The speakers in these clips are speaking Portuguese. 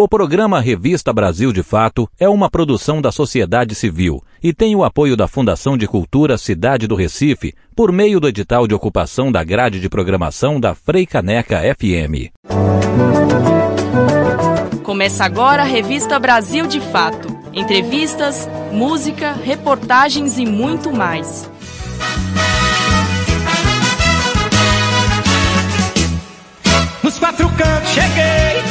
O programa Revista Brasil de Fato é uma produção da sociedade civil e tem o apoio da Fundação de Cultura Cidade do Recife por meio do edital de ocupação da grade de programação da Freicaneca FM. Começa agora a Revista Brasil de Fato. Entrevistas, música, reportagens e muito mais. Nos quatro cantos cheguei,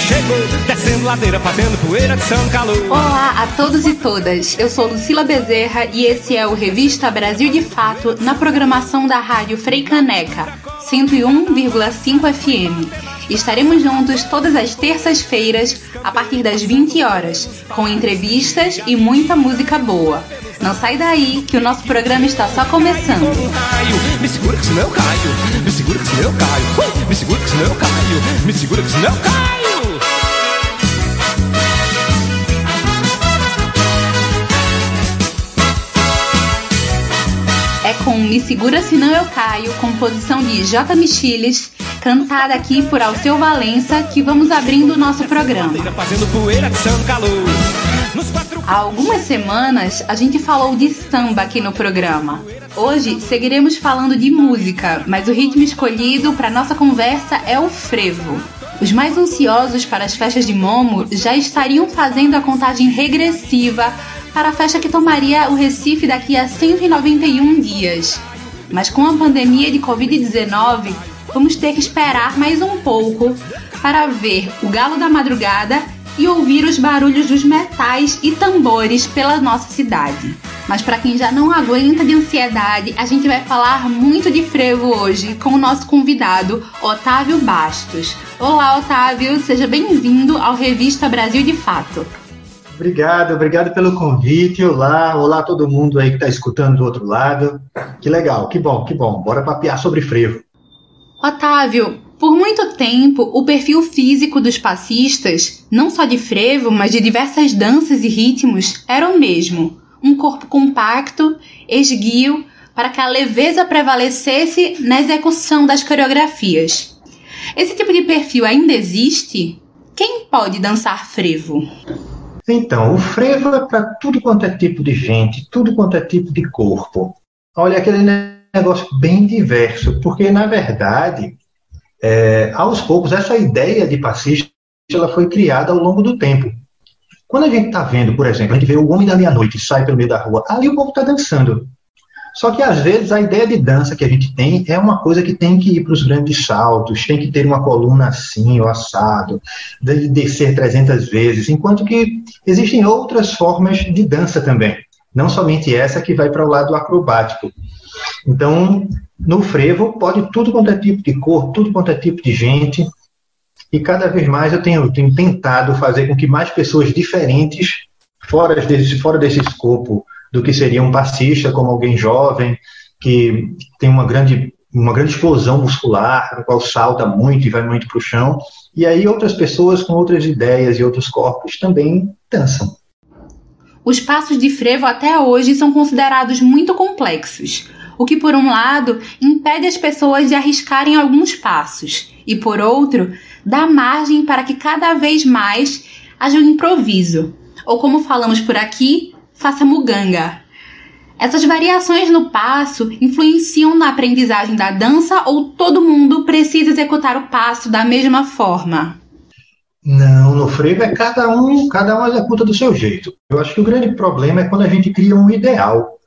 chegou, descendo ladeira, fazendo poeira de São Calor. Olá a todos e todas, eu sou Lucila Bezerra e esse é o Revista Brasil de Fato na programação da rádio Freicaneca, 101,5 FM. Estaremos juntos todas as terças-feiras, a partir das 20 horas, com entrevistas e muita música boa. Não sai daí, que o nosso programa está só começando. Me segura que senão eu caio, me segura que senão eu caio, me segura que senão eu caio, me segura que senão eu caio. Me Segura Senão Eu Caio, composição de J. Michiles, cantada aqui por Alceu Valença, que vamos abrindo o nosso programa. Há algumas semanas a gente falou de samba aqui no programa. Hoje seguiremos falando de música, mas o ritmo escolhido para nossa conversa é o frevo. Os mais ansiosos para as festas de Momo já estariam fazendo a contagem regressiva para a festa que tomaria o Recife daqui a 191 dias. Mas com a pandemia de Covid-19, vamos ter que esperar mais um pouco para ver o Galo da Madrugada e ouvir os barulhos dos metais e tambores pela nossa cidade. Mas para quem já não aguenta de ansiedade, a gente vai falar muito de frevo hoje com o nosso convidado, Otávio Bastos. Olá, Otávio, seja bem-vindo ao Revista Brasil de Fato. Obrigado, obrigado pelo convite. Olá, olá todo mundo aí que está escutando do outro lado. Que legal, que bom, que bom. Bora papear sobre frevo. Otávio, por muito tempo, o perfil físico dos passistas, não só de frevo, mas de diversas danças e ritmos, era o mesmo: um corpo compacto, esguio, para que a leveza prevalecesse na execução das coreografias. Esse tipo de perfil ainda existe? Quem pode dançar frevo? Então, o frevo é para tudo quanto é tipo de gente, tudo quanto é tipo de corpo. Olha, aquele negócio bem diverso, porque na verdade, é, aos poucos, essa ideia de passista ela foi criada ao longo do tempo. Quando a gente está vendo, por exemplo, a gente vê o Homem da Meia-Noite sai pelo meio da rua, ali o povo está dançando. Só que às vezes a ideia de dança que a gente tem é uma coisa que tem que ir para os grandes saltos, tem que ter uma coluna assim, ou assado, de descer 300 vezes, enquanto que existem outras formas de dança também, não somente essa que vai para o lado acrobático. Então, no frevo pode tudo quanto é tipo de cor, tudo quanto é tipo de gente, e cada vez mais eu tenho, tenho tentado fazer com que mais pessoas diferentes, fora desse, fora desse escopo do que seria um passista, como alguém jovem, que tem uma grande, uma grande explosão muscular, no qual salta muito e vai muito para o chão. E aí outras pessoas com outras ideias e outros corpos também dançam. Os passos de frevo até hoje são considerados muito complexos, o que, por um lado, impede as pessoas de arriscarem alguns passos, e, por outro, dá margem para que cada vez mais haja um improviso, ou como falamos por aqui, faça muganga. Essas variações no passo influenciam na aprendizagem da dança ou todo mundo precisa executar o passo da mesma forma? Não, no frevo é cada um, cada um executa do seu jeito. Eu acho que o grande problema é quando a gente cria um ideal,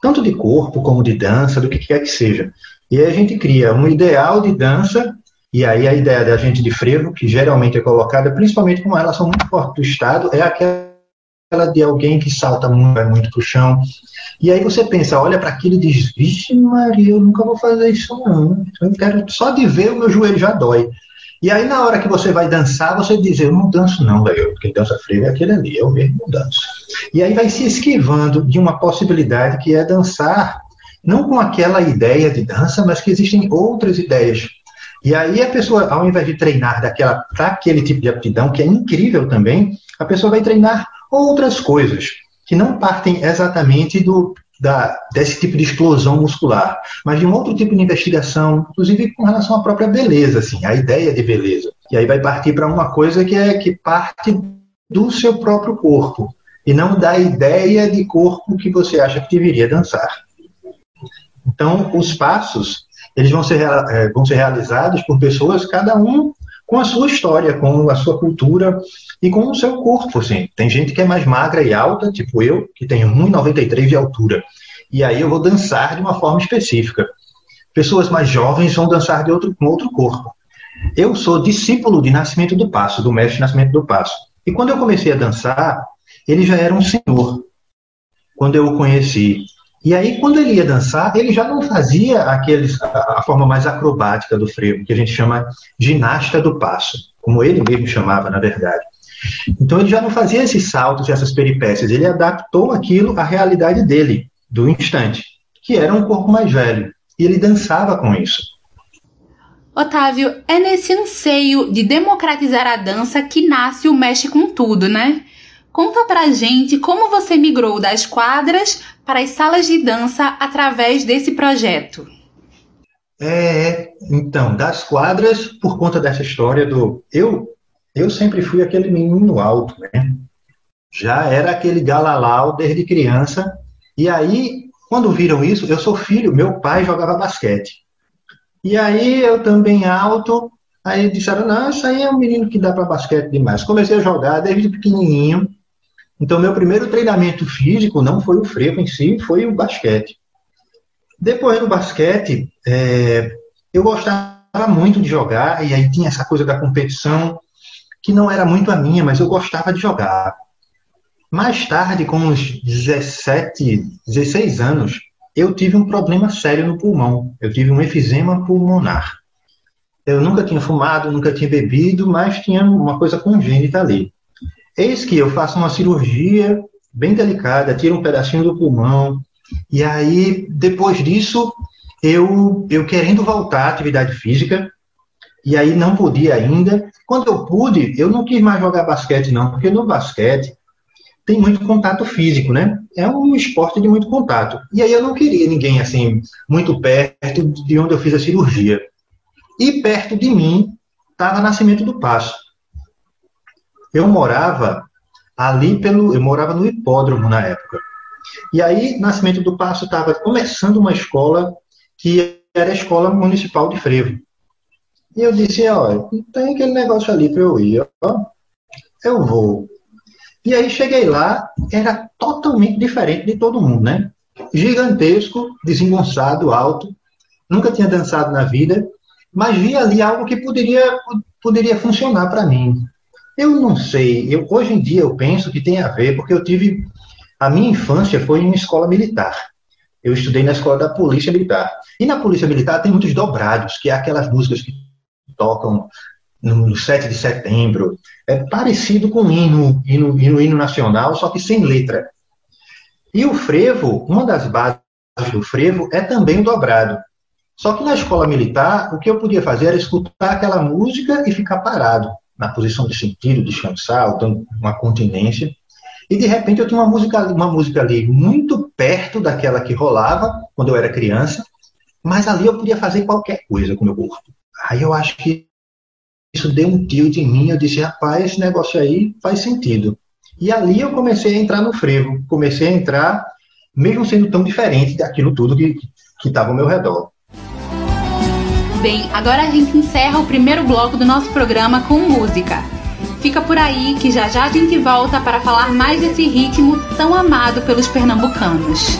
tanto de corpo como de dança, do que quer que seja. E aí a gente cria um ideal de dança, e aí a ideia da gente de frevo, que geralmente é colocada, principalmente com uma relação muito forte do Estado, é aquela de alguém que salta muito, vai muito pro chão. E aí você pensa, olha para aquilo e diz, vixe Maria, eu nunca vou fazer isso não. Eu quero, só de ver o meu joelho já dói. E aí na hora que você vai dançar, você diz, eu não danço não, velho. Quem dança frevo é aquele ali, eu mesmo não danço. E aí vai se esquivando de uma possibilidade que é dançar, não com aquela ideia de dança, mas que existem outras ideias. E aí a pessoa, ao invés de treinar daquela para aquele tipo de aptidão, que é incrível também, a pessoa vai treinar outras coisas que não partem exatamente do, da, desse tipo de explosão muscular, mas de um outro tipo de investigação, inclusive com relação à própria beleza, assim, a ideia de beleza. E aí vai partir para uma coisa que é que parte do seu próprio corpo e não da ideia de corpo que você acha que deveria dançar. Então, os passos eles vão ser, é, vão ser realizados por pessoas, cada um com a sua história, com a sua cultura e com o seu corpo. Assim. Tem gente que é mais magra e alta, tipo eu, que tenho 1,93 de altura. E aí eu vou dançar de uma forma específica. Pessoas mais jovens vão dançar de outro, com outro corpo. Eu sou discípulo de Nascimento do Passo, do mestre Nascimento do Passo. E quando eu comecei a dançar, ele já era um senhor. Quando eu o conheci, e aí, quando ele ia dançar, ele já não fazia aqueles, a, a, forma mais acrobática do frevo, que a gente chama ginasta do passo, como ele mesmo chamava, na verdade. Então, ele já não fazia esses saltos e essas peripécias, ele adaptou aquilo à realidade dele, do instante, que era um corpo mais velho. E ele dançava com isso. Otávio, é nesse anseio de democratizar a dança que nasce o Mexe com Tudo, né? Conta pra gente como você migrou das quadras para as salas de dança através desse projeto. É, então, das quadras, por conta dessa história do. Eu, eu sempre fui aquele menino alto, né? Já era aquele galalau desde criança. E aí, quando viram isso, eu sou filho, meu pai jogava basquete. E aí eu também alto, aí disseram: não, isso aí é um menino que dá para basquete demais. Comecei a jogar desde pequenininho. Então, meu primeiro treinamento físico não foi o frevo em si, foi o basquete. Depois do basquete, é, eu gostava muito de jogar, e aí tinha essa coisa da competição, que não era muito a minha, mas eu gostava de jogar. Mais tarde, com uns 17, 16 anos, eu tive um problema sério no pulmão. Eu tive um efizema pulmonar. Eu nunca tinha fumado, nunca tinha bebido, mas tinha uma coisa congênita ali. Eis que eu faço uma cirurgia bem delicada, tiro um pedacinho do pulmão, e aí, depois disso, eu, eu querendo voltar à atividade física, e aí não podia ainda. Quando eu pude, eu não quis mais jogar basquete, não, porque no basquete tem muito contato físico, né? É um esporte de muito contato. E aí eu não queria ninguém assim, muito perto de onde eu fiz a cirurgia. E perto de mim estava Nascimento do Passo. Eu morava ali pelo. Eu morava no hipódromo na época. E aí, Nascimento do Passo estava começando uma escola que era a Escola Municipal de Frevo. E eu disse, ó, tem aquele negócio ali para eu ir, ó. Eu vou. E aí cheguei lá, era totalmente diferente de todo mundo, né? Gigantesco, desengonçado, alto, nunca tinha dançado na vida, mas vi ali algo que poderia, poderia funcionar para mim. Eu não sei. Eu, hoje em dia eu penso que tem a ver, porque eu tive. A minha infância foi em uma escola militar. Eu estudei na escola da Polícia Militar. E na Polícia Militar tem muitos dobrados, que é aquelas músicas que tocam no 7 de setembro. É parecido com o hino, hino, hino, hino nacional, só que sem letra. E o frevo, uma das bases do frevo é também o dobrado. Só que na escola militar, o que eu podia fazer era escutar aquela música e ficar parado na posição de sentido, descansar, dando uma continência. E de repente eu tinha uma música, uma música ali muito perto daquela que rolava quando eu era criança, mas ali eu podia fazer qualquer coisa com o meu corpo. Aí eu acho que isso deu um tilt em mim, eu disse, rapaz, esse negócio aí faz sentido. E ali eu comecei a entrar no frevo, comecei a entrar, mesmo sendo tão diferente daquilo tudo que estava ao meu redor. Bem, agora a gente encerra o primeiro bloco do nosso programa com música. Fica por aí que já já a gente volta para falar mais desse ritmo tão amado pelos pernambucanos.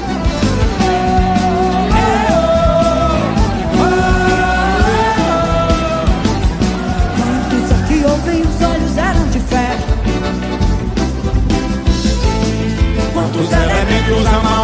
Os elementos amam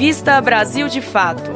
Revista Brasil de Fato.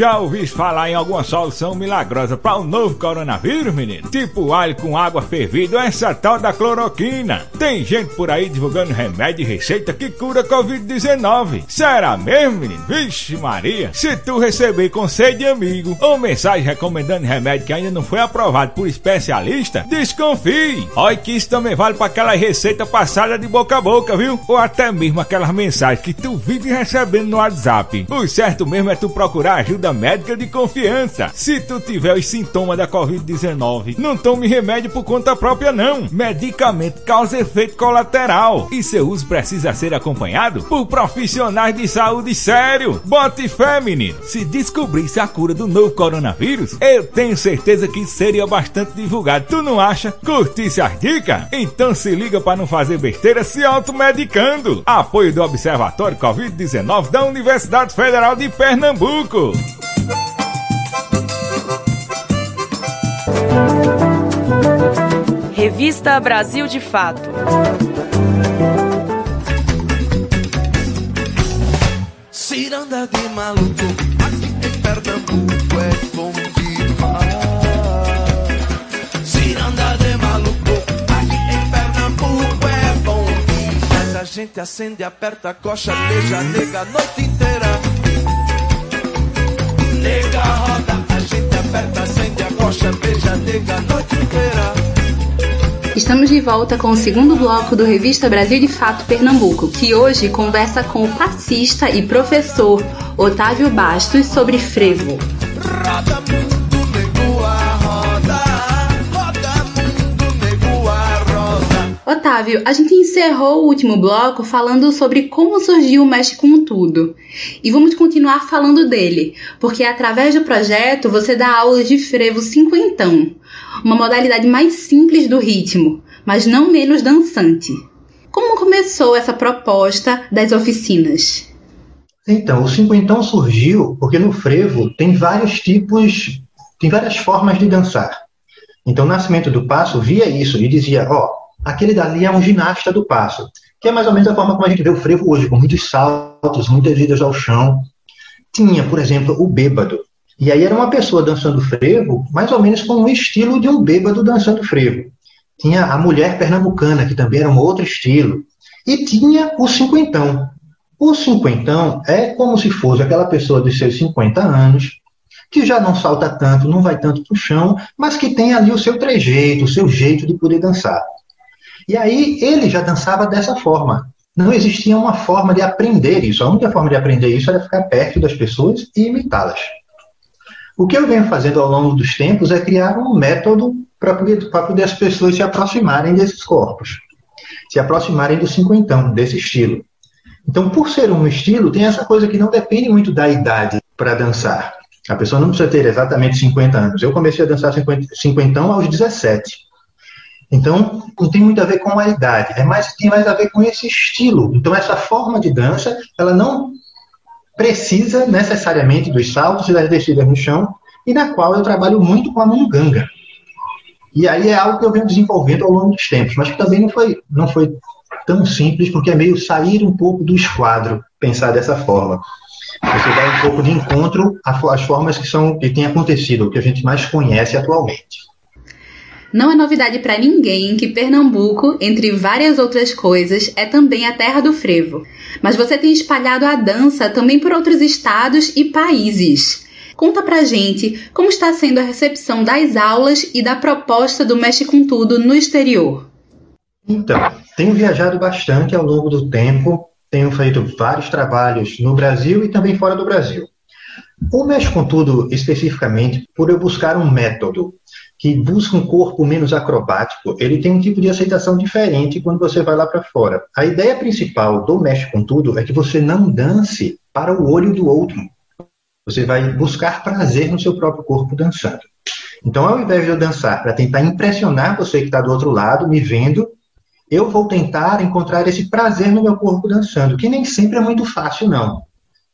Já ouviste falar em alguma solução milagrosa para o novo coronavírus, menino? Tipo alho com água fervida ou essa tal da cloroquina. Tem gente por aí divulgando remédio e receita que cura Covid-19. Será mesmo, menino? Vixe Maria! Se tu receber conselho de amigo ou mensagem recomendando remédio que ainda não foi aprovado por especialista, desconfie! Olha que isso também vale para aquela receita passada de boca a boca, viu? Ou até mesmo aquelas mensagens que tu vive recebendo no WhatsApp. O certo mesmo é tu procurar ajuda médica de confiança. Se tu tiver os sintomas da Covid-19, não tome remédio por conta própria não. Medicamento causa efeito colateral e seu uso precisa ser acompanhado por profissionais de saúde sério. Bote fé, menino. Se descobrisse a cura do novo coronavírus, eu tenho certeza que seria bastante divulgado. Tu não acha? Curtisse as dicas? Então se liga para não fazer besteira se automedicando. Apoio do Observatório Covid-19 da Universidade Federal de Pernambuco. Revista Brasil de Fato. Ciranda de maluco, aqui em Pernambuco é bom demais. Ciranda de maluco, aqui em Pernambuco é bom demais. A gente acende, aperta a coxa, beija, nega a noite inteira. Nega roda, a gente aperta, acende a coxa, beija, nega a noite inteira. Estamos de volta com o segundo bloco do Revista Brasil de Fato Pernambuco, que hoje conversa com o passista e professor Otávio Bastos sobre frevo. Otávio, a gente encerrou o último bloco falando sobre como surgiu o Mexe com Tudo. E vamos continuar falando dele, porque através do projeto você dá aulas de frevo cinquentão, uma modalidade mais simples do ritmo, mas não menos dançante. Como começou essa proposta das oficinas? Então, o cinquentão surgiu porque no frevo tem vários tipos, tem várias formas de dançar. Então, o Nascimento do Passo via isso e dizia, ó, aquele dali é um ginasta do passo, que é mais ou menos a forma como a gente vê o frevo hoje, com muitos saltos, muitas idas ao chão. Tinha, por exemplo, o bêbado. E aí era uma pessoa dançando frevo, mais ou menos com o estilo de um bêbado dançando frevo. tinha a mulher pernambucana, que também era um outro estilo, e tinha o cinquentão. O cinquentão é como se fosse aquela pessoa de seus 50 anos, que já não salta tanto, não vai tanto para o chão, mas que tem ali o seu trejeito, o seu jeito de poder dançar. E aí ele já dançava dessa forma. Não existia uma forma de aprender isso. A única forma de aprender isso era ficar perto das pessoas e imitá-las. O que eu venho fazendo ao longo dos tempos é criar um método para poder, poder as pessoas se aproximarem desses corpos, se aproximarem do cinquentão, desse estilo. Então, por ser um estilo, tem essa coisa que não depende muito da idade para dançar. A pessoa não precisa ter exatamente 50 anos. Eu comecei a dançar 50, cinquentão aos 17. Então, não tem muito a ver com a idade, é mais, tem mais a ver com esse estilo. Então, essa forma de dança, ela não precisa necessariamente dos saltos e das descidas no chão, e na qual eu trabalho muito com a munganga. E aí é algo que eu venho desenvolvendo ao longo dos tempos, mas que também não foi, não foi tão simples, porque é meio sair um pouco do esquadro, pensar dessa forma. Você vai um pouco de encontro às formas que, são, que têm acontecido, que a gente mais conhece atualmente. Não é novidade para ninguém que Pernambuco, entre várias outras coisas, é também a terra do frevo. Mas você tem espalhado a dança também por outros estados e países. Conta pra gente como está sendo a recepção das aulas e da proposta do Mexe com Tudo no exterior. Então, tenho viajado bastante ao longo do tempo, tenho feito vários trabalhos no Brasil e também fora do Brasil. O Mexe com Tudo, especificamente, por eu buscar um método que busca um corpo menos acrobático, ele tem um tipo de aceitação diferente quando você vai lá para fora. A ideia principal do Mexe com Tudo é que você não dance para o olho do outro. Você vai buscar prazer no seu próprio corpo dançando. Então, ao invés de eu dançar para tentar impressionar você que está do outro lado, me vendo, eu vou tentar encontrar esse prazer no meu corpo dançando, que nem sempre é muito fácil, não.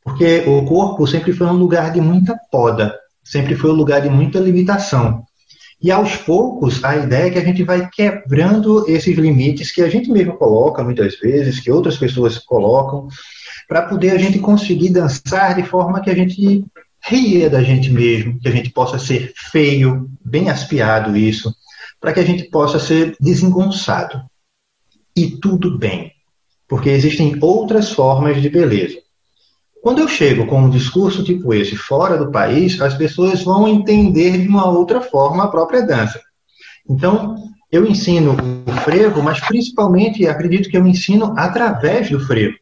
Porque o corpo sempre foi um lugar de muita poda, sempre foi um lugar de muita limitação. E aos poucos, a ideia é que a gente vai quebrando esses limites que a gente mesmo coloca muitas vezes, que outras pessoas colocam, para poder a gente conseguir dançar de forma que a gente ria da gente mesmo, que a gente possa ser feio, bem aspiado isso, para que a gente possa ser desengonçado. E tudo bem, porque existem outras formas de beleza. Quando eu chego com um discurso tipo esse fora do país, as pessoas vão entender de uma outra forma a própria dança. Então, eu ensino o frevo, mas principalmente acredito que eu ensino através do frevo.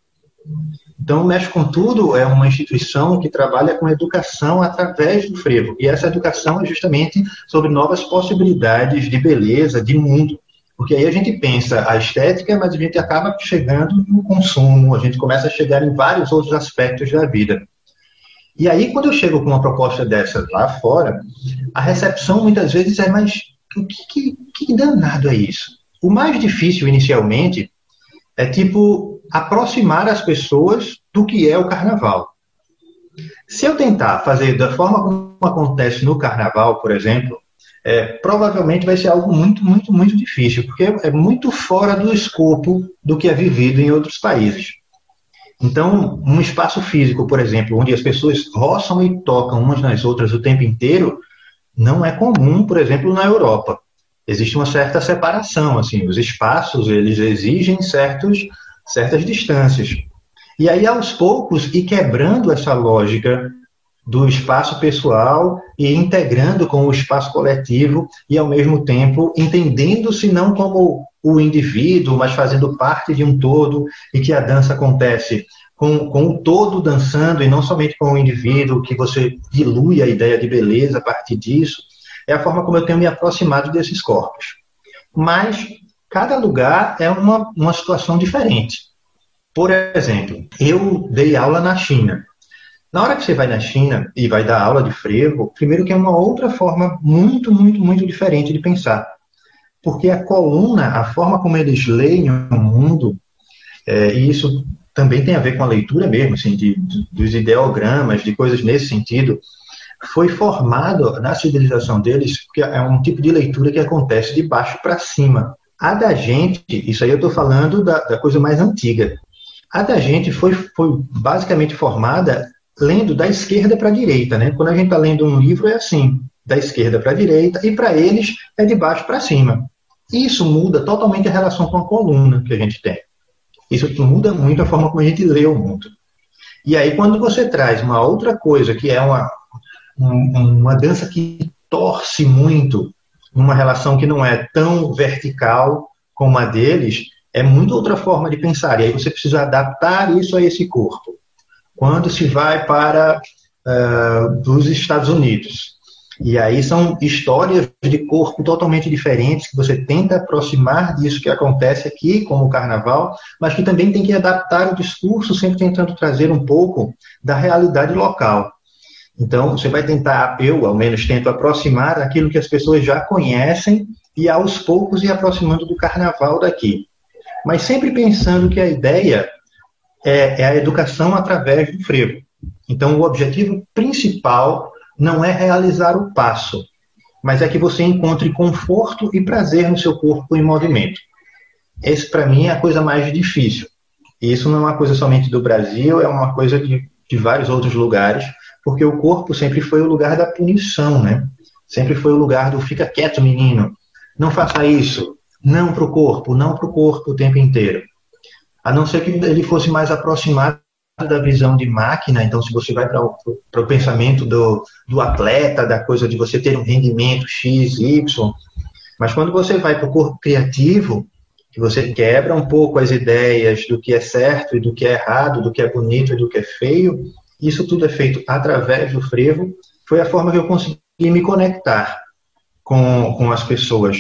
Então, o Mexe com Tudo é uma instituição que trabalha com educação através do frevo. E essa educação é justamente sobre novas possibilidades de beleza, de mundo. Porque aí a gente pensa a estética, mas a gente acaba chegando no consumo, a gente começa a chegar em vários outros aspectos da vida. E aí, quando eu chego com uma proposta dessa lá fora, a recepção muitas vezes é mais. Que, que, que danado é isso? O mais difícil inicialmente é tipo aproximar as pessoas do que é o carnaval. Se eu tentar fazer da forma como acontece no carnaval, por exemplo, é, provavelmente vai ser algo muito, muito, muito difícil, porque é muito fora do escopo do que é vivido em outros países. Então, um espaço físico, por exemplo, onde as pessoas roçam e tocam umas nas outras o tempo inteiro, não é comum, por exemplo, na Europa. Existe uma certa separação, assim, os espaços, eles exigem certos, certas distâncias. E aí, aos poucos, e quebrando essa lógica do espaço pessoal e integrando com o espaço coletivo e, ao mesmo tempo, entendendo-se não como o indivíduo, mas fazendo parte de um todo e que a dança acontece com, com o todo dançando e não somente com o indivíduo, que você dilui a ideia de beleza a partir disso, é a forma como eu tenho me aproximado desses corpos. Mas cada lugar é uma, uma situação diferente. Por exemplo, eu dei aula na China na hora que você vai na China e vai dar aula de frevo, primeiro que é uma outra forma muito, muito, muito diferente de pensar. Porque a coluna, a forma como eles leem o mundo, é, e isso também tem a ver com a leitura mesmo, assim, de, de, dos ideogramas, de coisas nesse sentido, foi formado na civilização deles, porque é um tipo de leitura que acontece de baixo para cima. A da gente, isso aí eu estou falando da, da, coisa mais antiga. A da gente foi, foi basicamente formada lendo da esquerda para a direita, né? Quando a gente está lendo um livro é assim, da esquerda para a direita, e para eles é de baixo para cima. Isso muda totalmente a relação com a coluna que a gente tem. Isso muda muito a forma como a gente lê o mundo. E aí, quando você traz uma outra coisa, que é uma, um, uma dança que torce muito, numa relação que não é tão vertical como a deles, é muito outra forma de pensar. E aí você precisa adaptar isso a esse corpo. Quando se vai para uh, os Estados Unidos, e aí são histórias de corpo totalmente diferentes, que você tenta aproximar disso que acontece aqui, como o carnaval, mas que também tem que adaptar o discurso, sempre tentando trazer um pouco da realidade local. Então, você vai tentar, eu ao menos tento aproximar aquilo que as pessoas já conhecem e aos poucos ir aproximando do carnaval daqui. Mas sempre pensando que a ideia é, é a educação através do frevo. Então, o objetivo principal não é realizar o passo, mas é que você encontre conforto e prazer no seu corpo em movimento. Esse, para mim, é a coisa mais difícil. E isso não é uma coisa somente do Brasil, é uma coisa de, de vários outros lugares, porque o corpo sempre foi o lugar da punição, né? Sempre foi o lugar do fica quieto, menino, não faça isso, não para o corpo, não para o corpo o tempo inteiro. A não ser que ele fosse mais aproximado da visão de máquina, então se você vai para o pensamento do, do atleta, da coisa de você ter um rendimento X, Y, mas quando você vai para o corpo criativo, que você quebra um pouco as ideias do que é certo e do que é errado, do que é bonito e do que é feio, isso tudo é feito através do frevo, foi a forma que eu consegui me conectar com, com as pessoas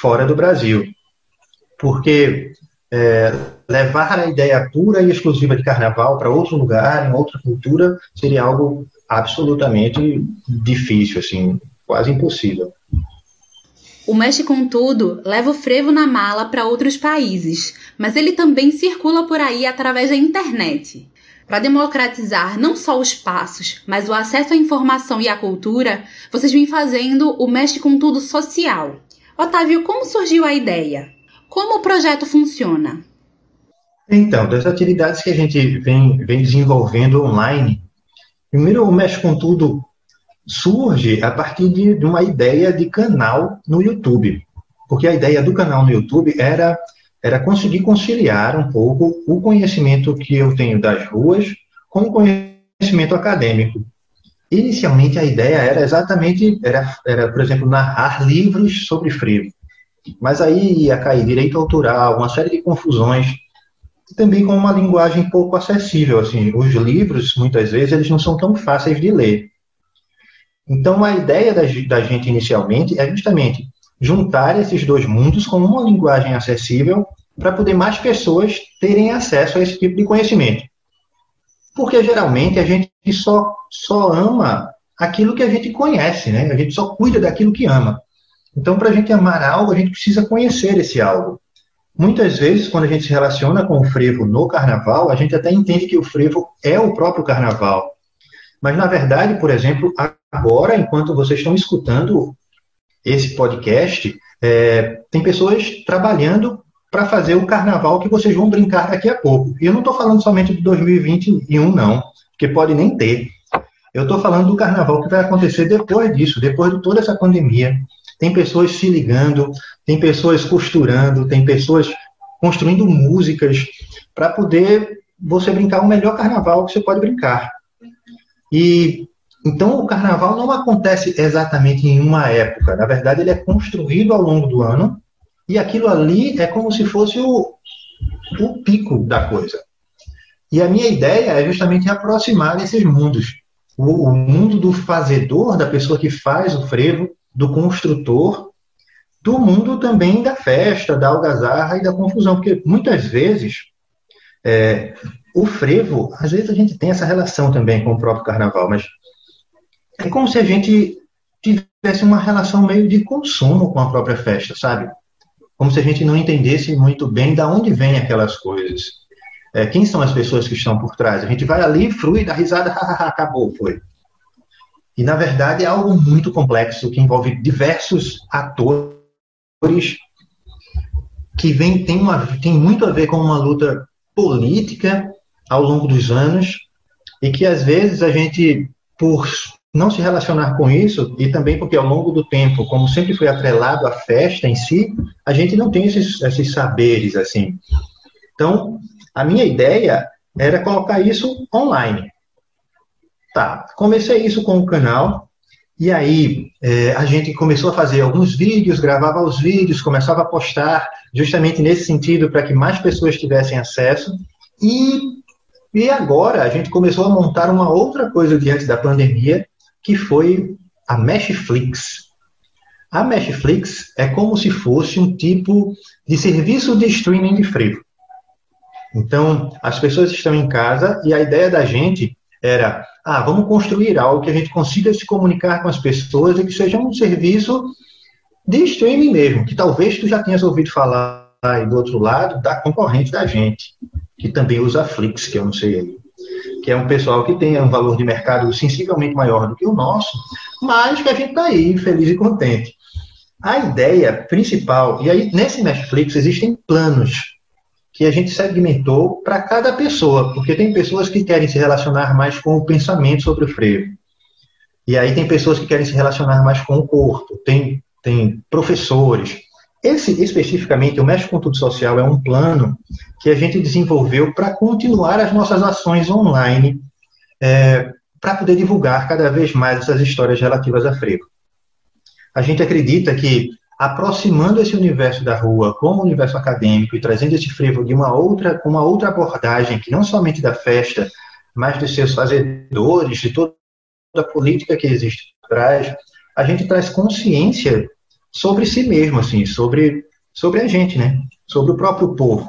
fora do Brasil. Porque é, levar a ideia pura e exclusiva de carnaval para outro lugar, em outra cultura, seria algo absolutamente difícil, assim, quase impossível. O Mexe com Tudo leva o frevo na mala para outros países, mas ele também circula por aí através da internet. Para democratizar não só os passos, mas o acesso à informação e à cultura, vocês vêm fazendo o Mexe com Tudo social. Otávio, como surgiu a ideia? Como o projeto funciona? Então, das atividades que a gente vem, vem desenvolvendo online, primeiro o Mexe com Tudo surge a partir de, de uma ideia de canal no YouTube. Porque a ideia do canal no YouTube era, era conseguir conciliar um pouco o conhecimento que eu tenho das ruas com o conhecimento acadêmico. Inicialmente a ideia era exatamente, era, era por exemplo, narrar livros sobre frevo. Mas aí ia cair direito autoral, uma série de confusões, e também com uma linguagem pouco acessível. Assim, os livros, muitas vezes, eles não são tão fáceis de ler. Então, a ideia da, da gente inicialmente é justamente juntar esses dois mundos com uma linguagem acessível para poder mais pessoas terem acesso a esse tipo de conhecimento. Porque geralmente a gente só, só ama aquilo que a gente conhece, né? A gente só cuida daquilo que ama. Então, para a gente amar algo, a gente precisa conhecer esse algo. Muitas vezes, quando a gente se relaciona com o frevo no carnaval, a gente até entende que o frevo é o próprio carnaval. Mas, na verdade, por exemplo, agora, enquanto vocês estão escutando esse podcast, é, tem pessoas trabalhando para fazer o carnaval que vocês vão brincar daqui a pouco. E eu não estou falando somente de 2021, não, porque pode nem ter. Eu estou falando do carnaval que vai acontecer depois disso, depois de toda essa pandemia, tem pessoas se ligando, tem pessoas costurando, tem pessoas construindo músicas para poder você brincar o melhor carnaval que você pode brincar. E então o carnaval não acontece exatamente em uma época. Na verdade, ele é construído ao longo do ano e aquilo ali é como se fosse o, o pico da coisa. E a minha ideia é justamente aproximar esses mundos. O, o mundo do fazedor, da pessoa que faz o frevo, do construtor, do mundo também da festa, da algazarra e da confusão, porque muitas vezes é, o frevo, às vezes a gente tem essa relação também com o próprio carnaval, mas é como se a gente tivesse uma relação meio de consumo com a própria festa, sabe? Como se a gente não entendesse muito bem de onde vêm aquelas coisas. É, quem são as pessoas que estão por trás? A gente vai ali, frui, dá risada, acabou, foi. E, na verdade, é algo muito complexo que envolve diversos atores que vem, tem, uma, tem muito a ver com uma luta política ao longo dos anos e que, às vezes, a gente, por, não se relacionar com isso, e também porque ao longo do tempo, como sempre foi atrelado à festa em si, a gente não tem esses, esses saberes, assim. Então, a minha ideia era colocar isso online. Tá, comecei isso com o canal, e aí é, a gente começou a fazer alguns vídeos, gravava os vídeos, começava a postar, justamente nesse sentido, para que mais pessoas tivessem acesso. E, e agora a gente começou a montar uma outra coisa diante da pandemia, que foi a Meshflix. A Meshflix é como se fosse um tipo de serviço de streaming de frevo. Então, as pessoas estão em casa e a ideia da gente era, ah, vamos construir algo que a gente consiga se comunicar com as pessoas e que seja um serviço de streaming mesmo, que talvez tu já tenhas ouvido falar aí do outro lado da concorrente da gente, que também usa a Flix, que eu não sei aí que é um pessoal que tem um valor de mercado sensivelmente maior do que o nosso, mas que a gente está aí feliz e contente. A ideia principal, e aí nesse Netflix existem planos que a gente segmentou para cada pessoa, porque tem pessoas que querem se relacionar mais com o pensamento sobre o frevo. E aí tem pessoas que querem se relacionar mais com o corpo, tem, tem professores, esse, especificamente, o Mexe com Tudo Social é um plano que a gente desenvolveu para continuar as nossas ações online, é, para poder divulgar cada vez mais essas histórias relativas a frevo. A gente acredita que, aproximando esse universo da rua com o universo acadêmico e trazendo esse frevo de uma outra, uma outra abordagem, que não somente da festa, mas dos seus fazedores, de toda a política que existe por trás, a gente traz consciência sobre si mesmo, assim, sobre, sobre a gente, né? Sobre o próprio povo.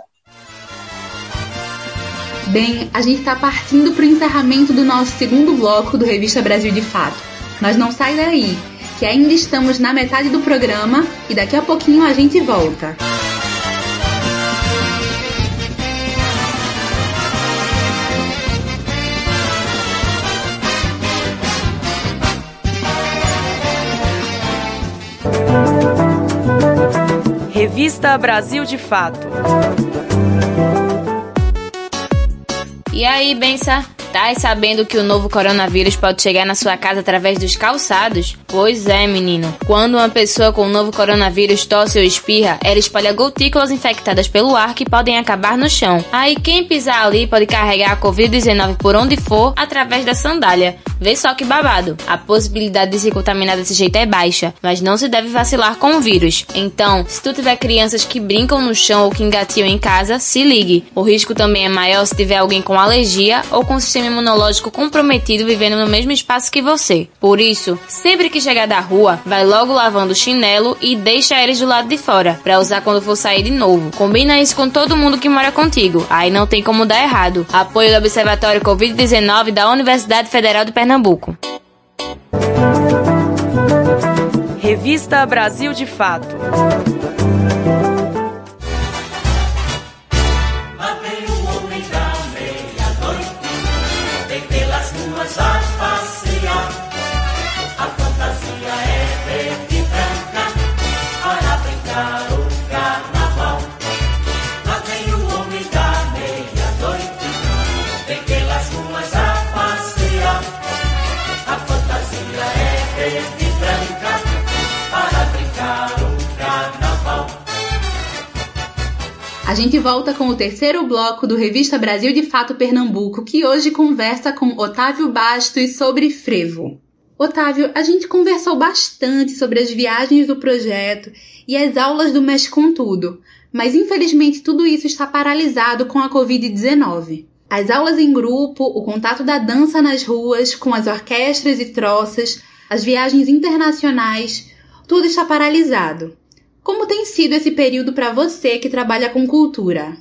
Bem, a gente está partindo para o encerramento do nosso segundo bloco do Revista Brasil de Fato. Mas não sai daí, que ainda estamos na metade do programa e daqui a pouquinho a gente volta. Revista Brasil de Fato. E aí, Bença? Tá sabendo que o novo coronavírus pode chegar na sua casa através dos calçados? Pois é, menino. Quando uma pessoa com o novo coronavírus tosse ou espirra, ela espalha gotículas infectadas pelo ar que podem acabar no chão. Aí quem pisar ali pode carregar a Covid-19 por onde for através da sandália. Vê só que babado. A possibilidade de se contaminar desse jeito é baixa, mas não se deve vacilar com o vírus. Então, se tu tiver crianças que brincam no chão ou que engatiam em casa, se ligue. O risco também é maior se tiver alguém com alergia ou com sistema imunológico comprometido vivendo no mesmo espaço que você. Por isso, sempre que chegar da rua, vai logo lavando o chinelo e deixa eles do lado de fora, para usar quando for sair de novo. Combina isso com todo mundo que mora contigo, aí não tem como dar errado. Apoio do Observatório Covid-19 da Universidade Federal de Pernambuco. Revista Brasil de Fato. A gente volta com o terceiro bloco do Revista Brasil de Fato Pernambuco, que hoje conversa com Otávio Bastos sobre frevo. Otávio, a gente conversou bastante sobre as viagens do projeto e as aulas do Mexe com Tudo, mas infelizmente tudo isso está paralisado com a Covid-19. As aulas em grupo, o contato da dança nas ruas, com as orquestras e troças, as viagens internacionais, tudo está paralisado. Como tem sido esse período para você que trabalha com cultura?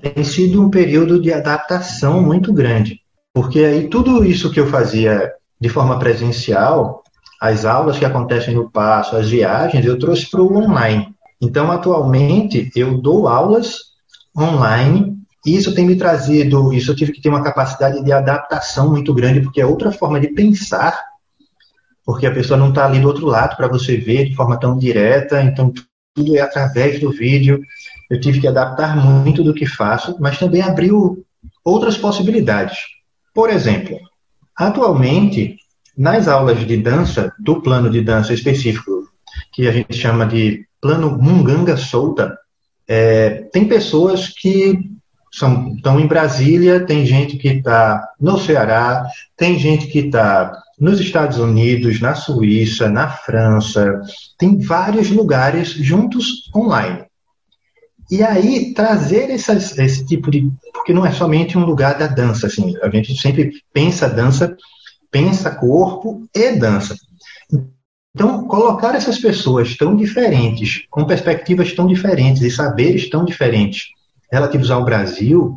Tem sido um período de adaptação muito grande, porque aí tudo isso que eu fazia de forma presencial, as aulas que acontecem no passo, as viagens, eu trouxe para o online. Então, atualmente, eu dou aulas online e isso tem me trazido, isso eu tive que ter uma capacidade de adaptação muito grande, porque é outra forma de pensar, porque a pessoa não está ali do outro lado para você ver de forma tão direta, então tudo é através do vídeo. Eu tive que adaptar muito do que faço, mas também abriu outras possibilidades. Por exemplo, atualmente nas aulas de dança, do plano de dança específico, que a gente chama de plano Munganga Solta, é, tem pessoas que são, estão em Brasília, tem gente que está no Ceará, tem gente que está nos Estados Unidos, na Suíça, na França, tem vários lugares juntos online. E aí, trazer essas, esse tipo de. Porque não é somente um lugar da dança, assim, a gente sempre pensa dança, pensa corpo e dança. Então, colocar essas pessoas tão diferentes, com perspectivas tão diferentes e saberes tão diferentes relativos ao Brasil,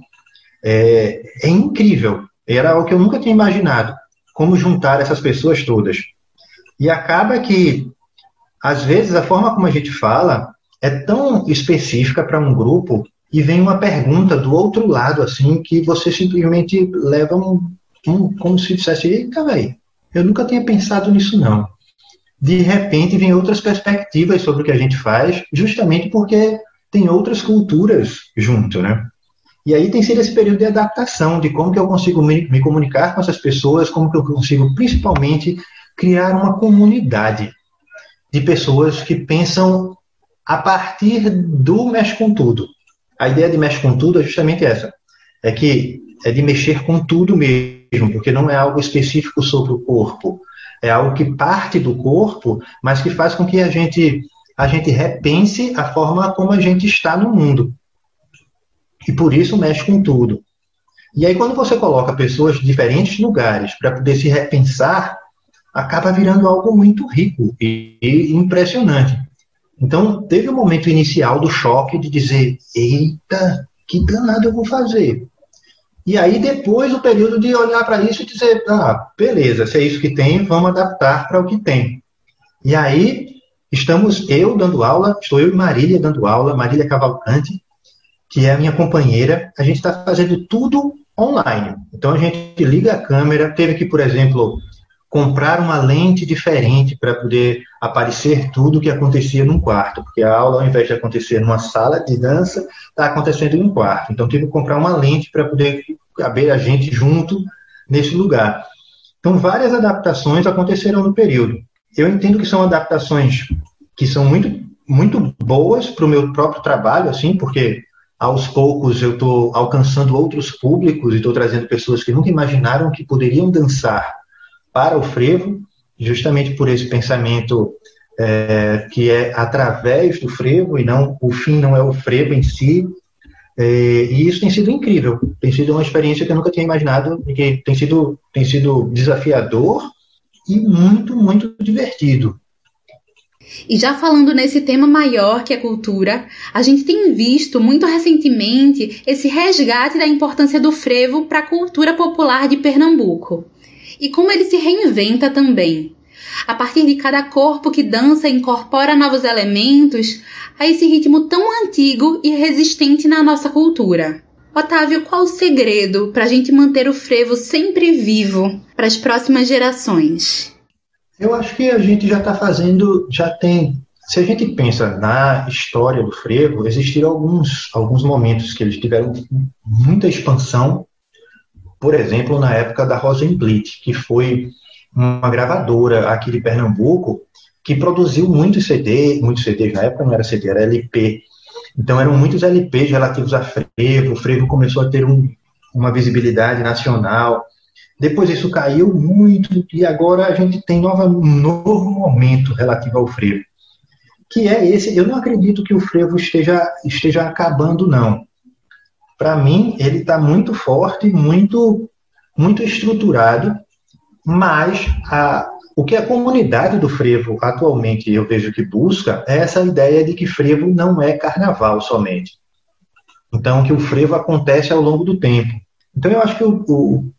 é, é incrível. Era o que eu nunca tinha imaginado como juntar essas pessoas todas. E acaba que, às vezes, a forma como a gente fala é tão específica para um grupo e vem uma pergunta do outro lado, assim, que você simplesmente leva um, um como se dissesse, eita, velho, eu nunca tinha pensado nisso, não. De repente, vem outras perspectivas sobre o que a gente faz, justamente porque tem outras culturas junto, né? E aí tem sido esse período de adaptação, de como que eu consigo me, me comunicar com essas pessoas, como que eu consigo, principalmente, criar uma comunidade de pessoas que pensam a partir do mexe com tudo. A ideia de mexe com tudo é justamente essa. É que é de mexer com tudo mesmo, porque não é algo específico sobre o corpo. É algo que parte do corpo, mas que faz com que a gente a gente repense a forma como a gente está no mundo. E por isso mexe com tudo. E aí, quando você coloca pessoas de diferentes lugares para poder se repensar, acaba virando algo muito rico e, impressionante. Então, teve o um momento inicial do choque de dizer: eita, que danado eu vou fazer? E aí, depois, o período de olhar para isso e dizer: ah, beleza, se é isso que tem, vamos adaptar para o que tem. E aí, estamos eu dando aula, estou eu e Marília dando aula, Marília Cavalcante, que é a minha companheira, a gente está fazendo tudo online. Então a gente liga a câmera, teve que, por exemplo, comprar uma lente diferente para poder aparecer tudo o que acontecia num quarto, porque a aula, ao invés de acontecer numa sala de dança, está acontecendo em um quarto. Então tive que comprar uma lente para poder caber a gente junto nesse lugar. Então várias adaptações aconteceram no período. Eu entendo que são adaptações que são muito muito boas para o meu próprio trabalho, assim, porque aos poucos eu estou alcançando outros públicos e estou trazendo pessoas que nunca imaginaram que poderiam dançar para o frevo, justamente por esse pensamento é, que é através do frevo e não o fim não é o frevo em si. É, e isso tem sido incrível, tem sido uma experiência que eu nunca tinha imaginado e que tem sido, tem sido desafiador e muito, muito divertido. E já falando nesse tema maior que é cultura, a gente tem visto muito recentemente esse resgate da importância do frevo para a cultura popular de Pernambuco. E como ele se reinventa também. A partir de cada corpo que dança e incorpora novos elementos a esse ritmo tão antigo e resistente na nossa cultura. Otávio, qual o segredo para a gente manter o frevo sempre vivo para as próximas gerações? Eu acho que a gente já está fazendo, já tem. Se a gente pensa na história do frevo, existiram alguns, alguns momentos que eles tiveram muita expansão. Por exemplo, na época da Rosenblit, que foi uma gravadora aqui de Pernambuco que produziu muitos CD, muitos CDs, na época não era CD, era LP. Então eram muitos LPs relativos a frevo, o frevo começou a ter um, uma visibilidade nacional. Depois isso caiu muito e agora a gente tem nova, um novo momento relativo ao frevo, que é esse. Eu não acredito que o frevo esteja, esteja acabando, não. Para mim, ele está muito forte, muito, muito estruturado, mas a, o que a comunidade do frevo atualmente eu vejo que busca é essa ideia de que frevo não é carnaval somente. Então, que o frevo acontece ao longo do tempo. Então, eu acho que o, o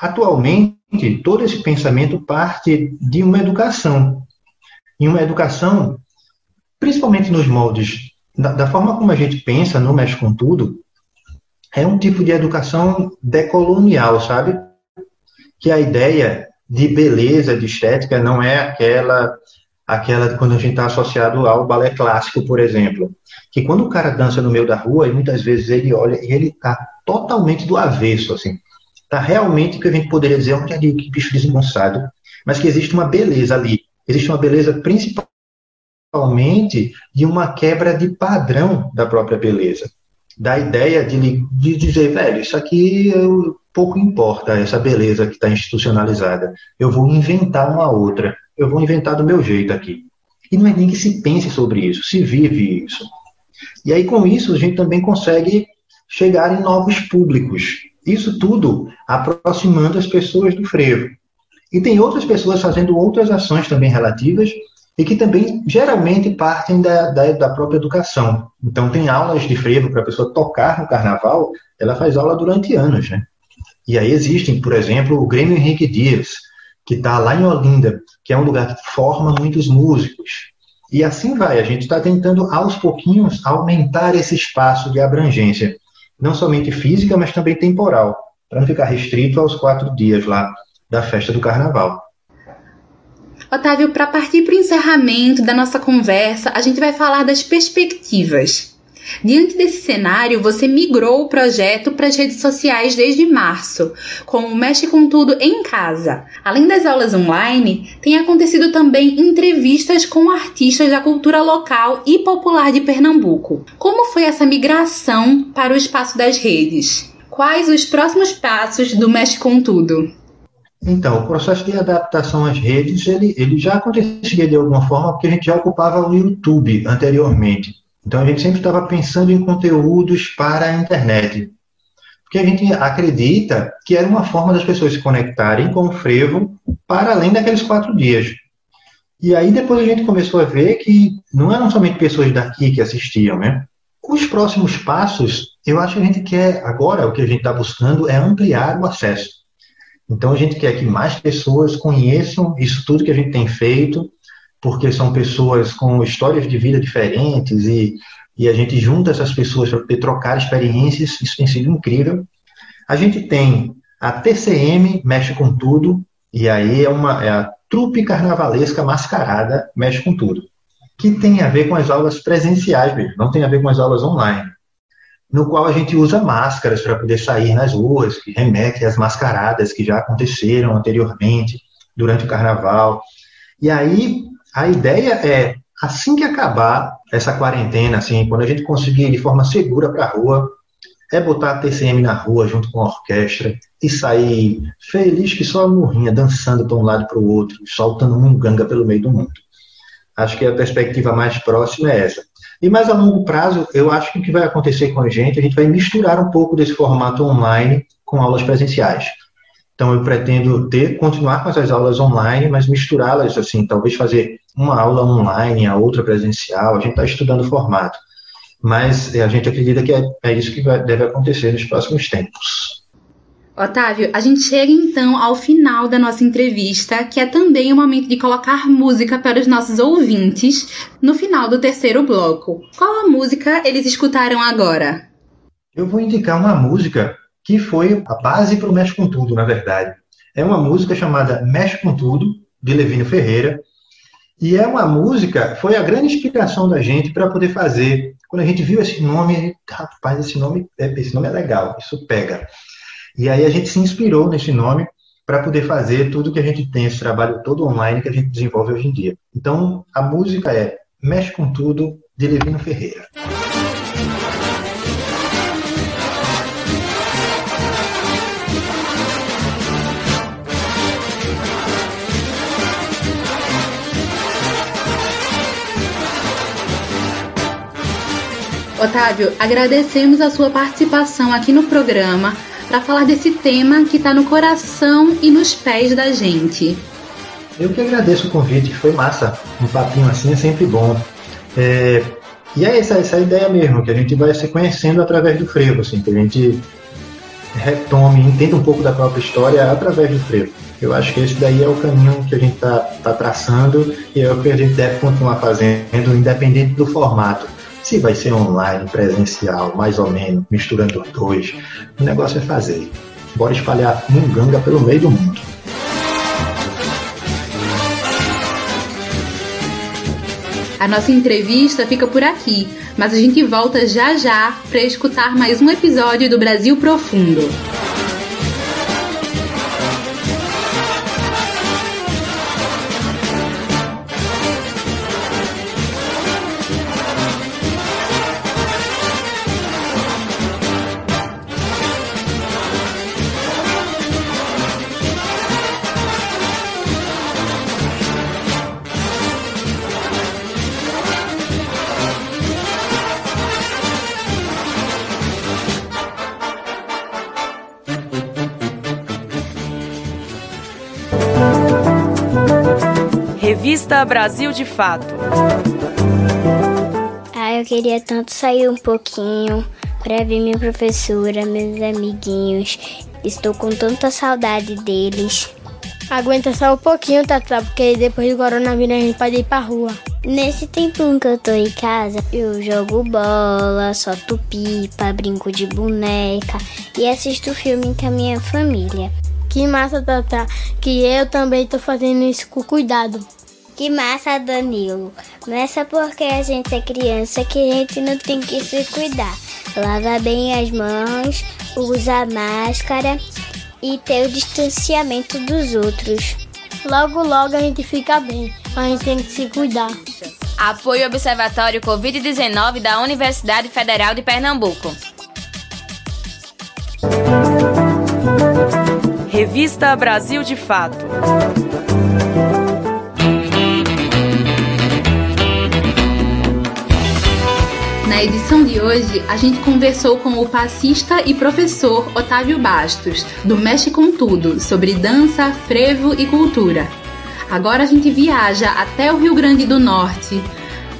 Atualmente, todo esse pensamento parte de uma educação. E uma educação, principalmente nos moldes, da, da forma como a gente pensa no Mexe com Tudo, é um tipo de educação decolonial, sabe? Que a ideia de beleza, de estética, não é aquela aquela de quando a gente está associado ao balé clássico, por exemplo. Que quando o cara dança no meio da rua, e muitas vezes ele olha e ele está totalmente do avesso, assim. Está realmente que a gente poderia dizer, olha ali, que bicho desengonçado. mas que existe uma beleza ali. Existe uma beleza principalmente de uma quebra de padrão da própria beleza. Da ideia de, de dizer, velho, isso aqui eu, pouco importa, essa beleza que está institucionalizada. Eu vou inventar uma outra. Eu vou inventar do meu jeito aqui. E não é nem que se pense sobre isso, se vive isso. E aí, com isso, a gente também consegue chegar em novos públicos. Isso tudo aproximando as pessoas do frevo. E tem outras pessoas fazendo outras ações também relativas e que também geralmente partem da, da, da própria educação. Então, tem aulas de frevo para a pessoa tocar no carnaval, ela faz aula durante anos. Né? E aí existem, por exemplo, o Grêmio Henrique Dias, que está lá em Olinda, que é um lugar que forma muitos músicos. E assim vai, a gente está tentando aos pouquinhos aumentar esse espaço de abrangência, não somente física, mas também temporal, para não ficar restrito aos quatro dias lá da festa do carnaval. Otávio, para partir para o encerramento da nossa conversa, a gente vai falar das perspectivas. Diante desse cenário, você migrou o projeto para as redes sociais desde março, com o Mexe com Tudo em Casa. Além das aulas online, tem acontecido também entrevistas com artistas da cultura local e popular de Pernambuco. Como foi essa migração para o espaço das redes? Quais os próximos passos do Mexe com Tudo? Então, o processo de adaptação às redes, ele, ele já acontecia de alguma forma, porque a gente já ocupava o YouTube anteriormente. Então a gente sempre estava pensando em conteúdos para a internet. Porque a gente acredita que era uma forma das pessoas se conectarem com o frevo para além daqueles quatro dias. E aí depois a gente começou a ver que não eram somente pessoas daqui que assistiam, né? Os próximos passos, eu acho que a gente quer, agora o que a gente está buscando é ampliar o acesso. Então a gente quer que mais pessoas conheçam isso tudo que a gente tem feito, porque são pessoas com histórias de vida diferentes e, e a gente junta essas pessoas para poder trocar experiências, isso tem sido incrível. A gente tem a TCM Mexe com Tudo, e aí é, uma, é a trupe carnavalesca mascarada Mexe com Tudo, que tem a ver com as aulas presenciais mesmo, não tem a ver com as aulas online, no qual a gente usa máscaras para poder sair nas ruas, que remete às mascaradas que já aconteceram anteriormente durante o carnaval. E aí a ideia é, assim que acabar essa quarentena, assim, quando a gente conseguir ir de forma segura para a rua, é botar a TCM na rua junto com a orquestra e sair feliz que só a morrinha, dançando para um lado para o outro, soltando munganga pelo meio do mundo. Acho que a perspectiva mais próxima é essa. E mais a longo prazo, eu acho que o que vai acontecer com a gente, a gente vai misturar um pouco desse formato online com aulas presenciais. Então eu pretendo ter, continuar com essas aulas online, mas misturá-las assim, talvez fazer uma aula online, a outra presencial. A gente está estudando o formato, mas eh, a gente acredita que é, é isso que vai, deve acontecer nos próximos tempos. Otávio, a gente chega então ao final da nossa entrevista, que é também o momento de colocar música para os nossos ouvintes no final do terceiro bloco. Qual a música eles escutaram agora? Eu vou indicar uma música que foi a base para o Mexe com Tudo, na verdade. É uma música chamada Mexe com Tudo, de Levino Ferreira. E é uma música, foi a grande inspiração da gente para poder fazer. Quando a gente viu esse nome, rapaz, esse nome, é, esse nome é legal, isso pega. E aí a gente se inspirou nesse nome para poder fazer tudo que a gente tem, esse trabalho todo online que a gente desenvolve hoje em dia. Então, a música é Mexe com Tudo, de Levino Ferreira. Otávio, agradecemos a sua participação aqui no programa para falar desse tema que está no coração e nos pés da gente. Eu que agradeço o convite, foi massa. Um papinho assim é sempre bom. É, e é essa, essa ideia mesmo, que a gente vai se conhecendo através do frevo, assim, que a gente retome, entenda um pouco da própria história através do frevo. Eu acho que esse daí é o caminho que a gente está tá traçando e é o que a gente deve continuar fazendo, independente do formato. Se vai ser online, presencial, mais ou menos, misturando os dois, o negócio é fazer. Bora espalhar munganga pelo meio do mundo. A nossa entrevista fica por aqui, mas a gente volta já já para escutar mais um episódio do Brasil Profundo. Revista Brasil de Fato. Ah, eu queria tanto sair um pouquinho para ver minha professora, meus amiguinhos. Estou com tanta saudade deles. Aguenta só um pouquinho, Tata, porque depois do coronavírus a gente pode ir pra rua. Nesse tempinho que eu tô em casa, eu jogo bola, solto pipa, brinco de boneca e assisto filme com a minha família. Que massa, Tata, que eu também tô fazendo isso com cuidado. Que massa, Danilo. Não é só porque a gente é criança que a gente não tem que se cuidar. Lava bem as mãos, usa máscara e ter o distanciamento dos outros. Logo, logo a gente fica bem, mas a gente tem que se cuidar. Apoio Observatório Covid-19 da Universidade Federal de Pernambuco. Revista Brasil de Fato. Na edição de hoje, a gente conversou com o passista e professor Otávio Bastos, do Mexe com Tudo, sobre dança, frevo e cultura. Agora a gente viaja até o Rio Grande do Norte,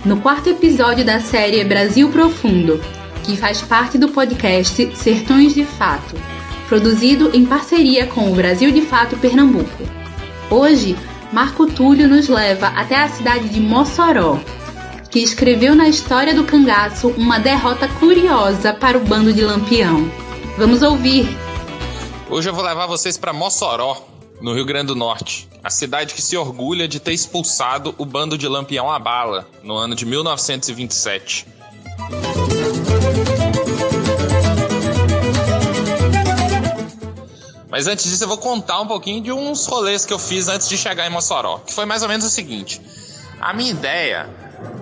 no quarto episódio da série Brasil Profundo, que faz parte do podcast Sertões de Fato, produzido em parceria com o Brasil de Fato Pernambuco. Hoje, Marco Túlio nos leva até a cidade de Mossoró, que escreveu na história do cangaço uma derrota curiosa para o bando de Lampião. Vamos ouvir. Hoje eu vou levar vocês para Mossoró, no Rio Grande do Norte, a cidade que se orgulha de ter expulsado o bando de Lampião à bala no ano de 1927. Mas antes disso, eu vou contar um pouquinho de uns rolês que eu fiz antes de chegar em Mossoró, que foi mais ou menos o seguinte: a minha ideia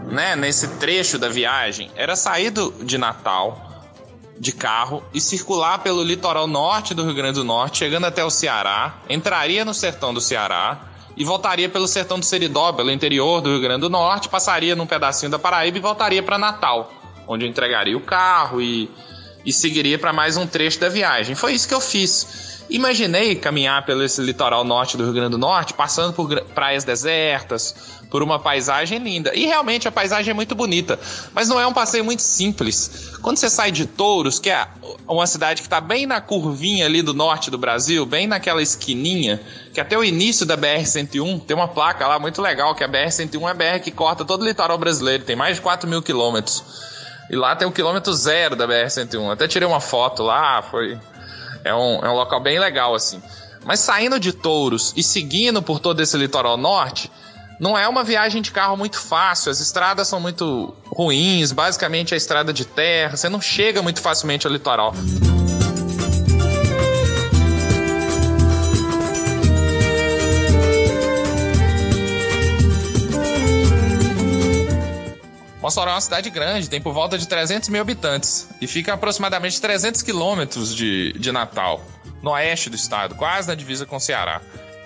né, nesse trecho da viagem era sair do, de Natal de carro e circular pelo litoral norte do Rio Grande do Norte, chegando até o Ceará, entraria no sertão do Ceará e voltaria pelo sertão do Seridó, pelo interior do Rio Grande do Norte, passaria num pedacinho da Paraíba e voltaria para Natal, onde eu entregaria o carro e, e seguiria para mais um trecho da viagem. Foi isso que eu fiz. Imaginei caminhar pelo esse litoral norte do Rio Grande do Norte, passando por praias desertas, por uma paisagem linda. E realmente a paisagem é muito bonita, mas não é um passeio muito simples. Quando você sai de Touros, que é uma cidade que está bem na curvinha ali do norte do Brasil, bem naquela esquininha, que até o início da BR-101 tem uma placa lá muito legal, que a BR-101 é a BR que corta todo o litoral brasileiro, tem mais de 4 mil quilômetros. E lá tem o quilômetro zero da BR-101. Até tirei uma foto lá, foi. É um, é um local bem legal, assim. Mas saindo de Touros e seguindo por todo esse litoral norte, não é uma viagem de carro muito fácil, as estradas são muito ruins, basicamente é estrada de terra, você não chega muito facilmente ao litoral. Mossoró é uma cidade grande, tem por volta de 300 mil habitantes e fica a aproximadamente 300 quilômetros de, de Natal, no oeste do estado, quase na divisa com o Ceará.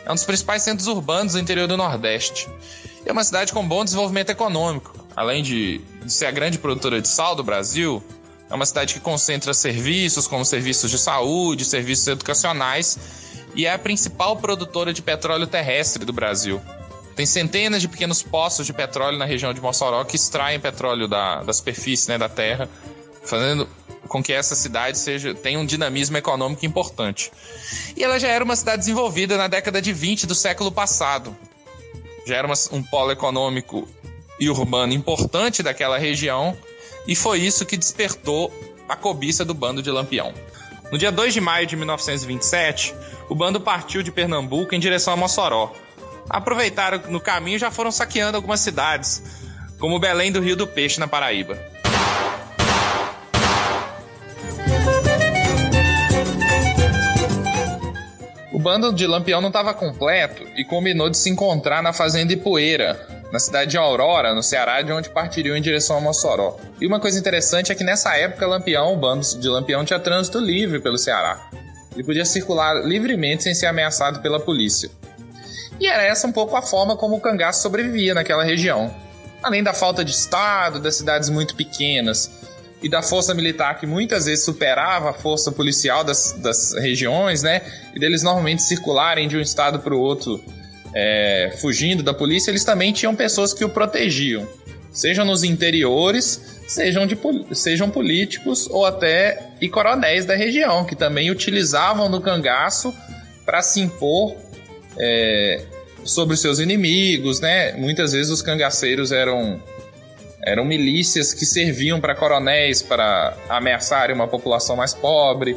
É um dos principais centros urbanos do interior do Nordeste. E é uma cidade com bom desenvolvimento econômico. Além de, de ser a grande produtora de sal do Brasil, é uma cidade que concentra serviços como serviços de saúde, serviços educacionais e é a principal produtora de petróleo terrestre do Brasil. Tem centenas de pequenos poços de petróleo na região de Mossoró que extraem petróleo da, da superfície né, da terra, fazendo com que essa cidade seja tenha um dinamismo econômico importante. E ela já era uma cidade desenvolvida na década de 20 do século passado. Já era uma, um polo econômico e urbano importante daquela região, e foi isso que despertou a cobiça do bando de Lampião. No dia 2 de maio de 1927, o bando partiu de Pernambuco em direção a Mossoró. Aproveitaram no caminho e já foram saqueando algumas cidades, como Belém do Rio do Peixe, na Paraíba. O bando de Lampião não estava completo e combinou de se encontrar na fazenda Ipueira, na cidade de Aurora, no Ceará, de onde partiriam em direção a Mossoró. E uma coisa interessante é que nessa época Lampião, o bando de Lampião tinha trânsito livre pelo Ceará. Ele podia circular livremente sem ser ameaçado pela polícia. E era essa um pouco a forma como o cangaço sobrevivia naquela região. Além da falta de Estado, das cidades muito pequenas e da força militar que muitas vezes superava a força policial das, das regiões, né? E deles normalmente circularem de um estado para o outro é, fugindo da polícia, eles também tinham pessoas que o protegiam. Sejam nos interiores, sejam, de, sejam políticos ou até e coronéis da região, que também utilizavam do cangaço para se impor é, sobre seus inimigos, né? Muitas vezes os cangaceiros eram eram milícias que serviam para coronéis para ameaçarem uma população mais pobre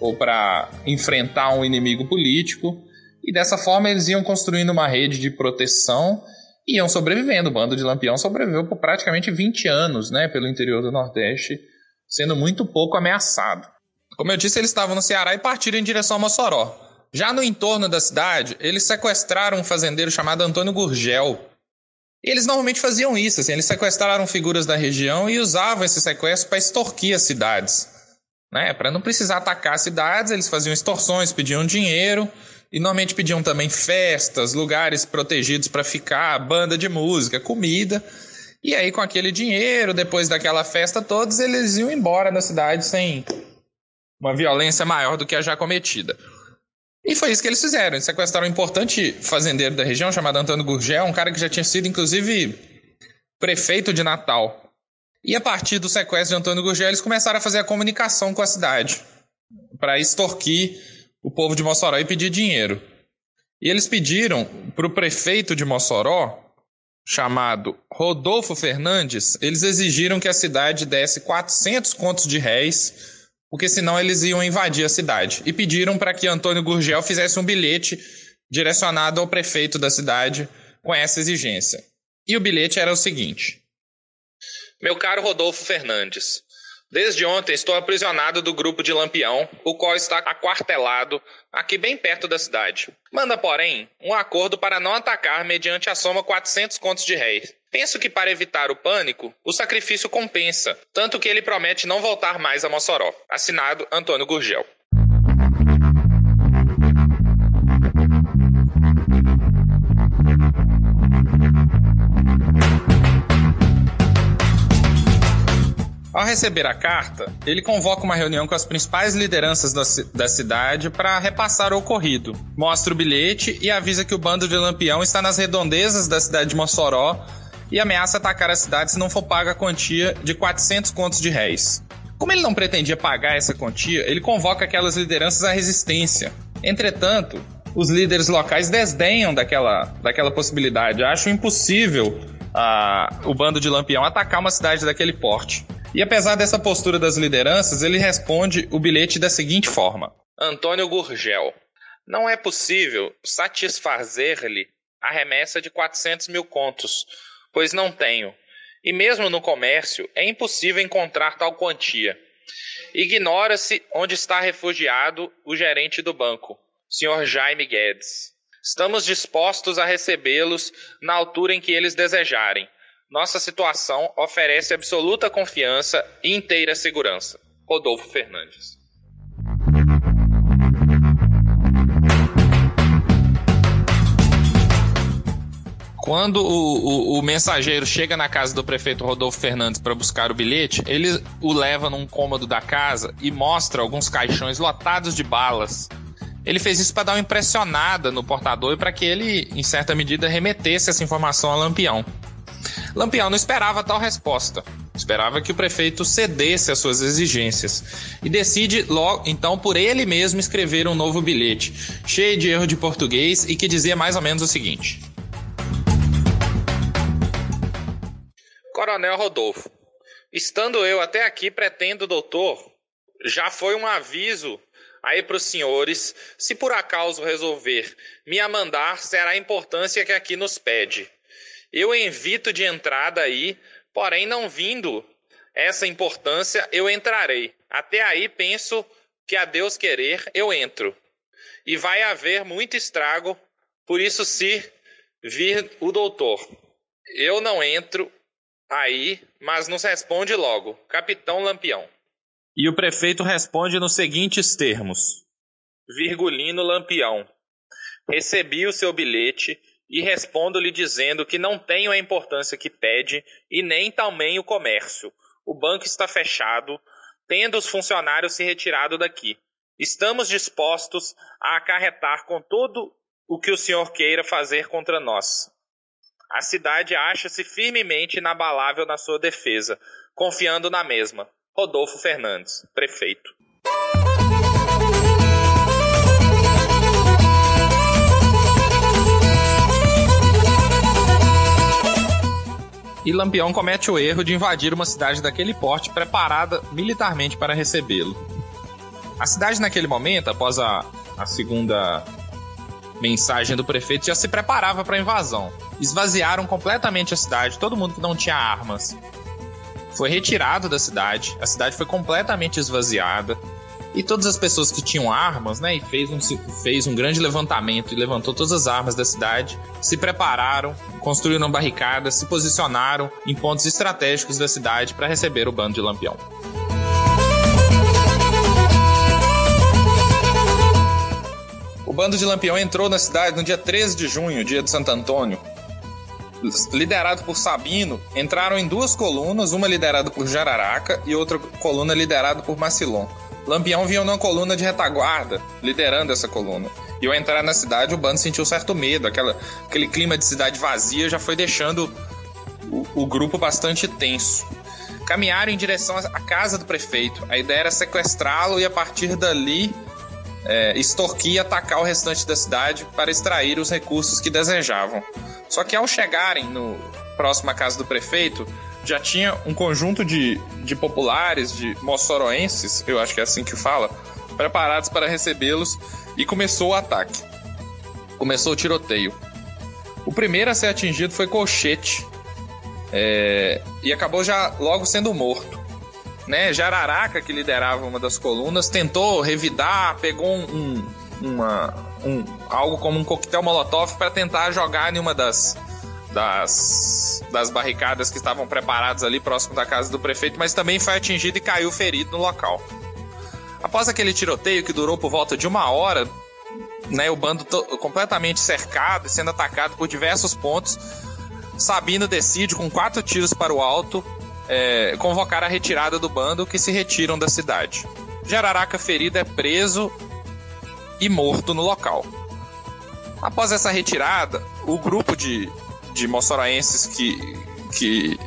ou para enfrentar um inimigo político. E dessa forma eles iam construindo uma rede de proteção e iam sobrevivendo. O bando de Lampião sobreviveu por praticamente 20 anos né, pelo interior do Nordeste, sendo muito pouco ameaçado. Como eu disse, eles estavam no Ceará e partiram em direção a Mossoró. Já no entorno da cidade, eles sequestraram um fazendeiro chamado Antônio Gurgel. E eles normalmente faziam isso, assim, eles sequestraram figuras da região e usavam esse sequestro para extorquir as cidades. Né? Para não precisar atacar as cidades, eles faziam extorsões, pediam dinheiro e normalmente pediam também festas, lugares protegidos para ficar, banda de música, comida. E aí, com aquele dinheiro, depois daquela festa, todos eles iam embora da cidade sem uma violência maior do que a já cometida. E foi isso que eles fizeram. Eles sequestraram um importante fazendeiro da região chamado Antônio Gurgel, um cara que já tinha sido, inclusive, prefeito de Natal. E a partir do sequestro de Antônio Gurgel, eles começaram a fazer a comunicação com a cidade para extorquir o povo de Mossoró e pedir dinheiro. E eles pediram para o prefeito de Mossoró, chamado Rodolfo Fernandes, eles exigiram que a cidade desse 400 contos de réis porque senão eles iam invadir a cidade. E pediram para que Antônio Gurgel fizesse um bilhete direcionado ao prefeito da cidade com essa exigência. E o bilhete era o seguinte: Meu caro Rodolfo Fernandes, Desde ontem estou aprisionado do grupo de Lampião, o qual está aquartelado aqui bem perto da cidade. Manda, porém, um acordo para não atacar mediante a soma 400 contos de réis. Penso que para evitar o pânico, o sacrifício compensa, tanto que ele promete não voltar mais a Mossoró. Assinado Antônio Gurgel. Ao receber a carta, ele convoca uma reunião com as principais lideranças da, da cidade para repassar o ocorrido. Mostra o bilhete e avisa que o bando de Lampião está nas redondezas da cidade de Mossoró e ameaça atacar a cidade se não for paga a quantia de 400 contos de réis. Como ele não pretendia pagar essa quantia, ele convoca aquelas lideranças à resistência. Entretanto, os líderes locais desdenham daquela, daquela possibilidade, acham impossível uh, o bando de Lampião atacar uma cidade daquele porte. E apesar dessa postura das lideranças, ele responde o bilhete da seguinte forma: Antônio Gurgel. Não é possível satisfazer-lhe a remessa de 400 mil contos, pois não tenho. E mesmo no comércio é impossível encontrar tal quantia. Ignora-se onde está refugiado o gerente do banco, Sr. Jaime Guedes. Estamos dispostos a recebê-los na altura em que eles desejarem, nossa situação oferece absoluta confiança e inteira segurança. Rodolfo Fernandes. Quando o, o, o, mensageiro chega na casa do prefeito Rodolfo Fernandes para buscar o bilhete, ele o leva num cômodo da casa e mostra alguns caixões lotados de balas. Ele fez isso para dar uma impressionada no portador e para que ele, em certa medida, remetesse essa informação a Lampião. Lampião não esperava tal resposta. Esperava que o prefeito cedesse às suas exigências e decide logo, então, por ele mesmo escrever um novo bilhete, cheio de erro de português e que dizia mais ou menos o seguinte: Coronel Rodolfo, estando eu até aqui, pretendo, doutor, já foi um aviso aí para os senhores, se por acaso resolver me amandar, será a importância que aqui nos pede. Eu invito de entrada aí, porém não vindo essa importância, eu entrarei. Até aí penso que a Deus querer, eu entro. E vai haver muito estrago, por isso se vir o doutor. Eu não entro aí, mas nos responde logo, Capitão Lampião. E o prefeito responde nos seguintes termos: Virgulino Lampião. Recebi o seu bilhete e respondo-lhe dizendo que não tenho a importância que pede e nem também o comércio. O banco está fechado, tendo os funcionários se retirado daqui. Estamos dispostos a acarretar com todo o que o senhor queira fazer contra nós. A cidade acha-se firmemente inabalável na sua defesa, confiando na mesma. Rodolfo Fernandes, prefeito. E Lampião comete o erro de invadir uma cidade daquele porte preparada militarmente para recebê-lo. A cidade, naquele momento, após a, a segunda mensagem do prefeito, já se preparava para a invasão. Esvaziaram completamente a cidade, todo mundo que não tinha armas foi retirado da cidade, a cidade foi completamente esvaziada. E todas as pessoas que tinham armas, né, e fez um, fez um grande levantamento e levantou todas as armas da cidade, se prepararam, construíram barricadas, se posicionaram em pontos estratégicos da cidade para receber o bando de Lampião. O bando de Lampião entrou na cidade no dia 13 de junho, dia de Santo Antônio. Liderado por Sabino, entraram em duas colunas, uma liderada por Jararaca e outra coluna liderada por Macilon. Lampião vinha numa coluna de retaguarda, liderando essa coluna. E ao entrar na cidade, o bando sentiu certo medo. Aquela, aquele clima de cidade vazia já foi deixando o, o grupo bastante tenso. Caminharam em direção à casa do prefeito. A ideia era sequestrá-lo e, a partir dali, é, extorquir e atacar o restante da cidade para extrair os recursos que desejavam. Só que ao chegarem no próximo à casa do prefeito, já tinha um conjunto de, de populares, de moçoroenses, eu acho que é assim que fala, preparados para recebê-los e começou o ataque. Começou o tiroteio. O primeiro a ser atingido foi Colchete é, e acabou já logo sendo morto. Né? Jararaca, que liderava uma das colunas, tentou revidar, pegou um, uma, um, algo como um coquetel molotov para tentar jogar em uma das, das, das barricadas que estavam preparadas ali próximo da casa do prefeito, mas também foi atingido e caiu ferido no local. Após aquele tiroteio que durou por volta de uma hora, né, o bando completamente cercado e sendo atacado por diversos pontos, Sabino decide, com quatro tiros para o alto, é, convocar a retirada do bando que se retiram da cidade. Jararaca ferido é preso e morto no local. Após essa retirada, o grupo de, de moçoroenses que, que,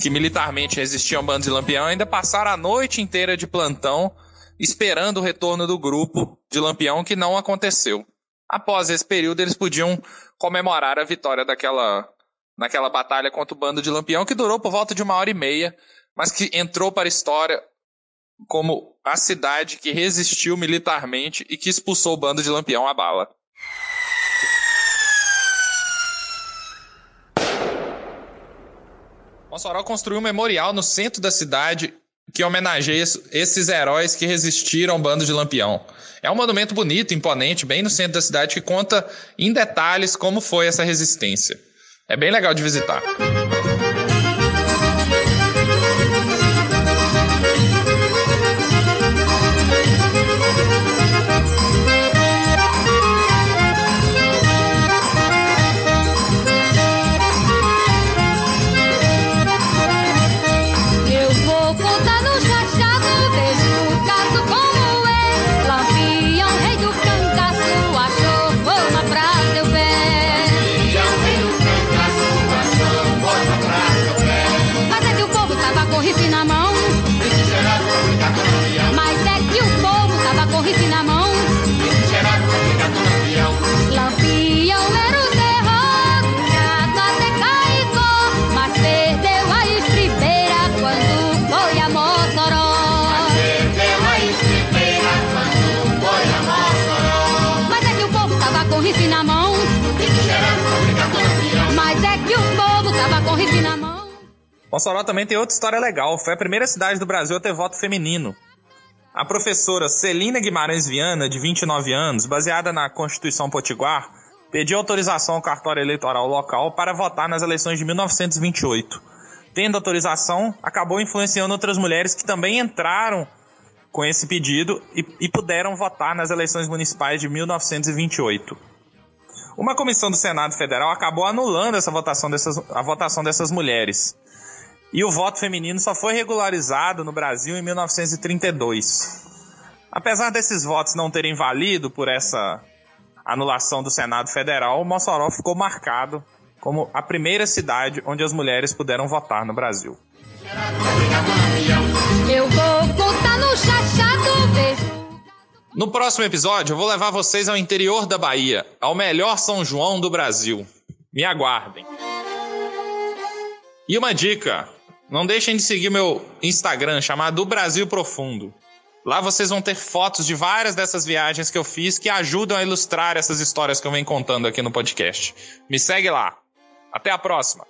que militarmente resistiam ao bando de Lampião ainda passaram a noite inteira de plantão esperando o retorno do grupo de Lampião que não aconteceu. Após esse período, eles podiam comemorar a vitória daquela naquela batalha contra o bando de Lampião, que durou por volta de uma hora e meia, mas que entrou para a história como a cidade que resistiu militarmente e que expulsou o bando de Lampião à bala. Mossoró construiu um memorial no centro da cidade que homenageia esses heróis que resistiram ao bando de Lampião. É um monumento bonito, imponente, bem no centro da cidade, que conta em detalhes como foi essa resistência. É bem legal de visitar. Mossoró também tem outra história legal. Foi a primeira cidade do Brasil a ter voto feminino. A professora Celina Guimarães Viana, de 29 anos, baseada na Constituição Potiguar, pediu autorização ao cartório eleitoral local para votar nas eleições de 1928. Tendo autorização, acabou influenciando outras mulheres que também entraram com esse pedido e, e puderam votar nas eleições municipais de 1928. Uma comissão do Senado Federal acabou anulando essa votação dessas, a votação dessas mulheres. E o voto feminino só foi regularizado no Brasil em 1932. Apesar desses votos não terem valido por essa anulação do Senado Federal, Mossoró ficou marcado como a primeira cidade onde as mulheres puderam votar no Brasil. Eu vou contar no chachado, beijo. No próximo episódio, eu vou levar vocês ao interior da Bahia, ao melhor São João do Brasil. Me aguardem. E uma dica: não deixem de seguir meu Instagram chamado Brasil Profundo. Lá vocês vão ter fotos de várias dessas viagens que eu fiz que ajudam a ilustrar essas histórias que eu venho contando aqui no podcast. Me segue lá. Até a próxima.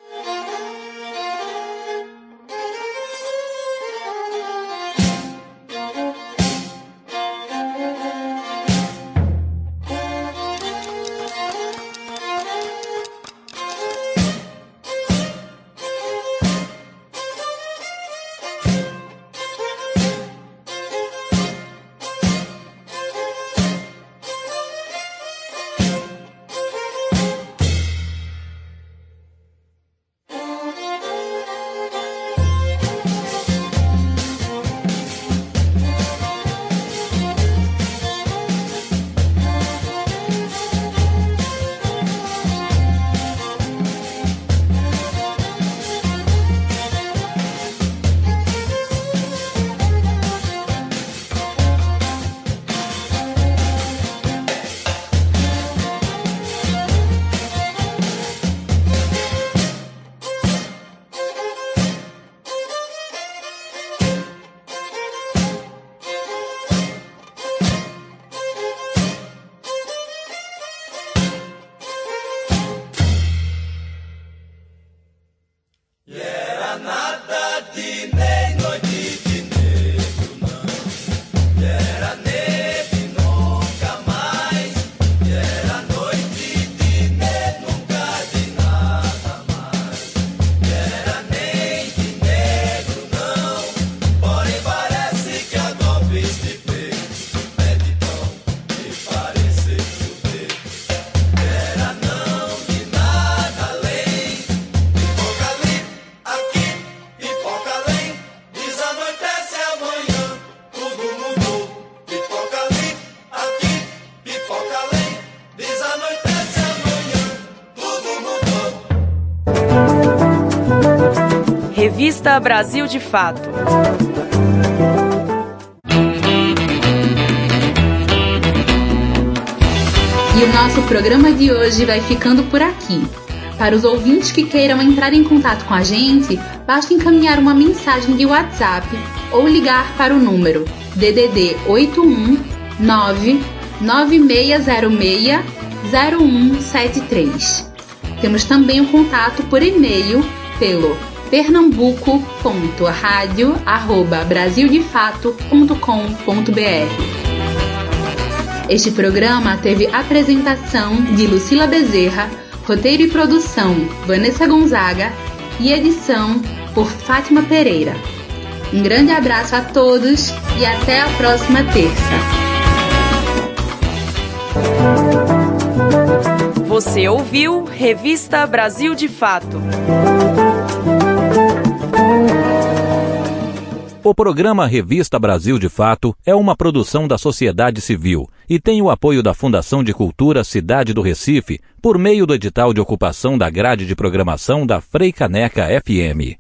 Revista Brasil de Fato. E o nosso programa de hoje vai ficando por aqui. Para os ouvintes que queiram entrar em contato com a gente, basta encaminhar uma mensagem de WhatsApp ou ligar para o número DDD 81 99606 0173. Temos também o contato por e-mail pelo pernambuco.radio@brasildefato.com.br. Este programa teve apresentação de Lucila Bezerra, roteiro e produção Vanessa Gonzaga e edição por Fátima Pereira. Um grande abraço a todos e até a próxima terça. Você ouviu Revista Brasil de Fato. O programa Revista Brasil de Fato é uma produção da sociedade civil e tem o apoio da Fundação de Cultura Cidade do Recife por meio do edital de ocupação da grade de programação da Frei Caneca FM.